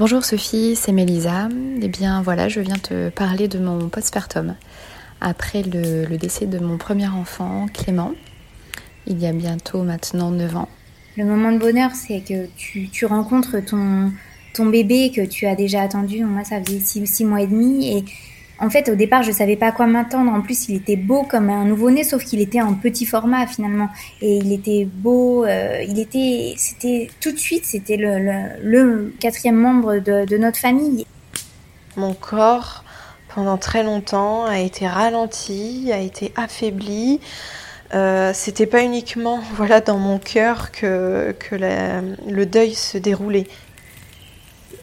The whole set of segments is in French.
Bonjour Sophie, c'est Mélisa. Eh bien voilà, je viens te parler de mon postpartum après le, décès de mon premier enfant, Clément, il y a bientôt maintenant 9 ans. Le moment de bonheur, c'est que tu, rencontres ton, bébé que tu as déjà attendu. Moi, ça faisait 6 mois et demi et en fait, au départ, je savais pas à quoi m'attendre. En plus, il était beau comme un nouveau-né, sauf qu'il était en petit format finalement. Et il était beau. Euh, il était, c'était tout de suite, c'était le, quatrième membre de, notre famille. Mon corps, pendant très longtemps, a été ralenti, a été affaibli. Euh, c'était pas uniquement voilà dans mon cœur que, que le deuil se déroulait.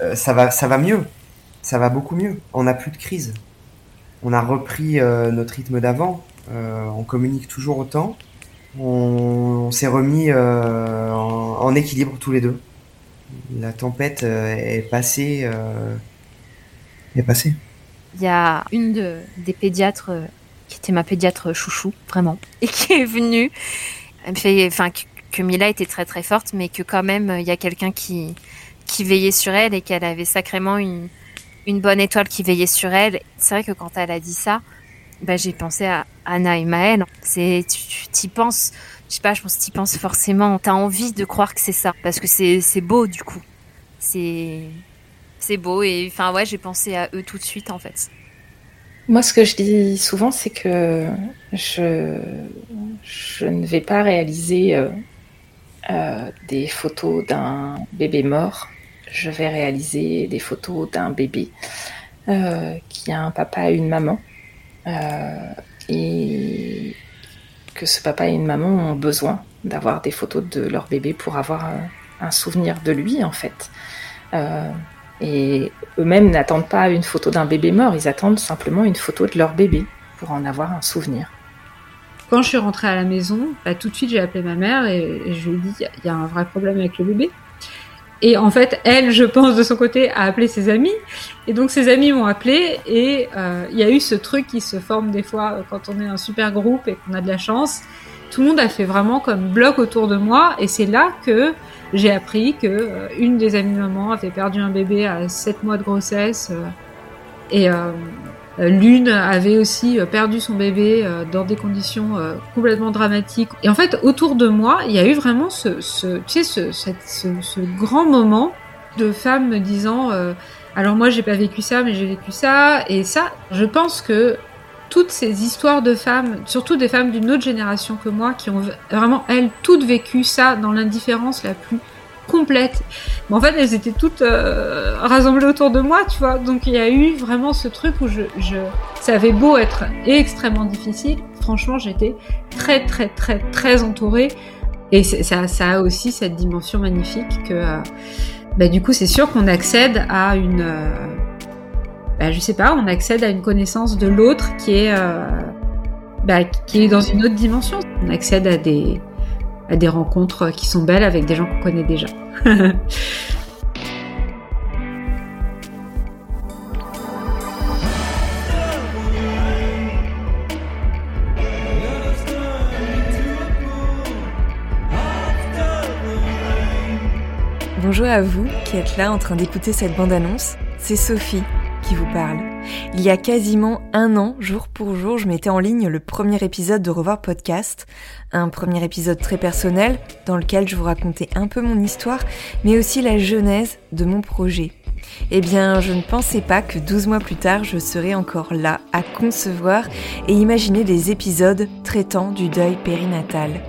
Euh, ça va, ça va mieux. Ça va beaucoup mieux. On n'a plus de crise on a repris euh, notre rythme d'avant. Euh, on communique toujours autant. On, s'est remis euh, en, équilibre tous les deux. La tempête est passée. est passée. Il y a une des pédiatres qui était ma pédiatre chouchou, vraiment, et qui est venue. Fait, enfin, que, Mila était très très forte, mais que quand même il y a quelqu'un qui qui veillait sur elle et qu'elle avait sacrément une une bonne étoile qui veillait sur elle. C'est vrai que quand elle a dit ça, bah, j'ai pensé à Anna et Maëlle. C'est, tu t'y penses, je sais pas, je pense penses forcément. T'as envie de croire que c'est ça, parce que c'est, c'est beau du coup. C'est, c'est beau et enfin ouais, j'ai pensé à eux tout de suite en fait. Moi, ce que je dis souvent, c'est que je, je ne vais pas réaliser euh, euh, des photos d'un bébé mort je vais réaliser des photos d'un bébé euh, qui a un papa et une maman. Euh, et que ce papa et une maman ont besoin d'avoir des photos de leur bébé pour avoir euh, un souvenir de lui, en fait. et eux-mêmes n'attendent pas une photo d'un bébé mort, ils attendent simplement une photo de leur bébé pour en avoir un souvenir. Quand je suis rentrée à la maison, bah, tout de suite j'ai appelé ma mère et, je lui ai dit il y a un vrai problème avec le bébé. Et en fait, elle, je pense, de son côté, a appelé ses amis. Et donc, ses amis m'ont appelé. Et euh, il y a eu ce truc qui se forme des fois euh, quand on est un super groupe et qu'on a de la chance. Tout le monde a fait vraiment comme bloc autour de moi. Et c'est là que j'ai appris que euh, une des amies de maman avait perdu un bébé à 7 mois de grossesse. et euh, l'une avait aussi euh, perdu son bébé euh, dans des conditions complètement dramatiques. Et en fait, autour de moi, il y a eu vraiment ce, ce tu sais, ce, ce, grand moment de femmes me disant alors moi j'ai pas vécu ça, mais j'ai vécu ça. Et ça, je pense que toutes ces histoires de femmes, surtout des femmes d'une autre génération que moi, qui ont vraiment elles toutes vécu ça dans l'indifférence la plus complète. Mais en fait, elles étaient toutes euh, rassemblées autour de moi, tu vois. Donc il y a eu vraiment ce truc où je, ça avait beau être extrêmement difficile. Franchement, j'étais très, très, très, très entourée. Et ça, ça a aussi cette dimension magnifique que, euh, bah, du coup, c'est sûr qu'on accède à une, euh, bah, je sais pas, on accède à une connaissance de l'autre qui est, bah, qui est dans une autre dimension. On accède à des, à des rencontres qui sont belles avec des gens qu'on connaît déjà. Bonjour à vous qui êtes là en train d'écouter cette bande-annonce. C'est Sophie qui vous parle. Il y a quasiment un an, jour pour jour, je mettais en ligne le premier épisode de Revoir Podcast, un premier épisode très personnel dans lequel je vous racontais un peu mon histoire, mais aussi la genèse de mon projet. Eh bien, je ne pensais pas que 12 mois plus tard, je serais encore là à concevoir et imaginer des épisodes traitant du deuil périnatal.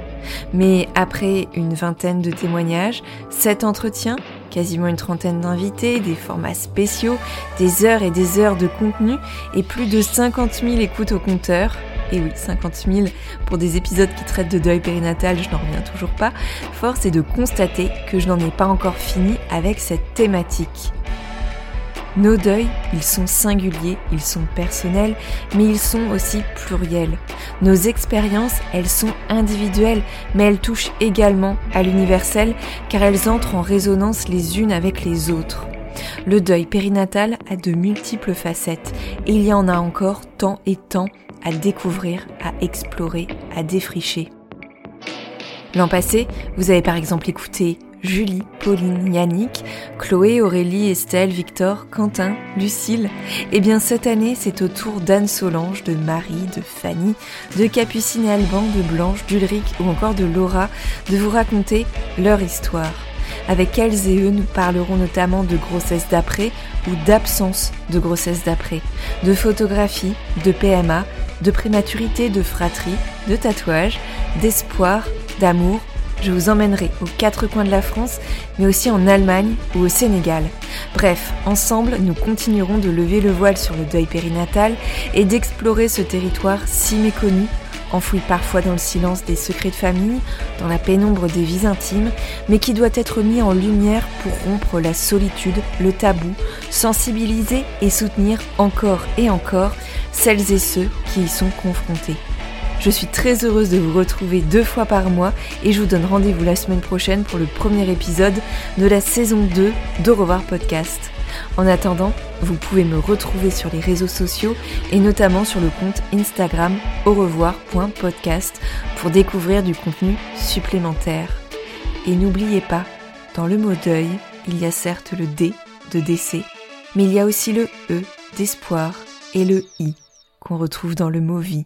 Mais après une vingtaine de témoignages, sept entretiens, quasiment une trentaine d'invités, des formats spéciaux, des heures et des heures de contenu et plus de 50 000 écoutes au compteur. Et oui, 50 000 pour des épisodes qui traitent de deuil périnatal, je n'en reviens toujours pas. Force est de constater que je n'en ai pas encore fini avec cette thématique. Nos deuils, ils sont singuliers, ils sont personnels, mais ils sont aussi pluriels. Nos expériences, elles sont individuelles, mais elles touchent également à l'universel, car elles entrent en résonance les unes avec les autres. Le deuil périnatal a de multiples facettes, et il y en a encore tant et tant à découvrir, à explorer, à défricher. L'an passé, vous avez par exemple écouté Julie, Pauline, Yannick, Chloé, Aurélie, Estelle, Victor, Quentin, Lucille. Eh bien cette année, c'est au tour d'Anne Solange, de Marie, de Fanny, de Capucine et Alban, de Blanche, d'Ulrich ou encore de Laura de vous raconter leur histoire. Avec elles et eux, nous parlerons notamment de grossesse d'après ou d'absence de grossesse d'après, de photographie, de PMA, de prématurité, de fratrie, de tatouage, d'espoir, d'amour. Je vous emmènerai aux quatre coins de la France, mais aussi en Allemagne ou au Sénégal. Bref, ensemble, nous continuerons de lever le voile sur le deuil périnatal et d'explorer ce territoire si méconnu enfoui parfois dans le silence des secrets de famille, dans la pénombre des vies intimes, mais qui doit être mis en lumière pour rompre la solitude, le tabou, sensibiliser et soutenir encore et encore celles et ceux qui y sont confrontés. Je suis très heureuse de vous retrouver deux fois par mois et je vous donne rendez-vous la semaine prochaine pour le premier épisode de la saison 2 d'Au revoir podcast. En attendant, vous pouvez me retrouver sur les réseaux sociaux et notamment sur le compte Instagram au revoir.podcast pour découvrir du contenu supplémentaire. Et n'oubliez pas, dans le mot deuil, il y a certes le D de décès, mais il y a aussi le E d'espoir et le I qu'on retrouve dans le mot vie.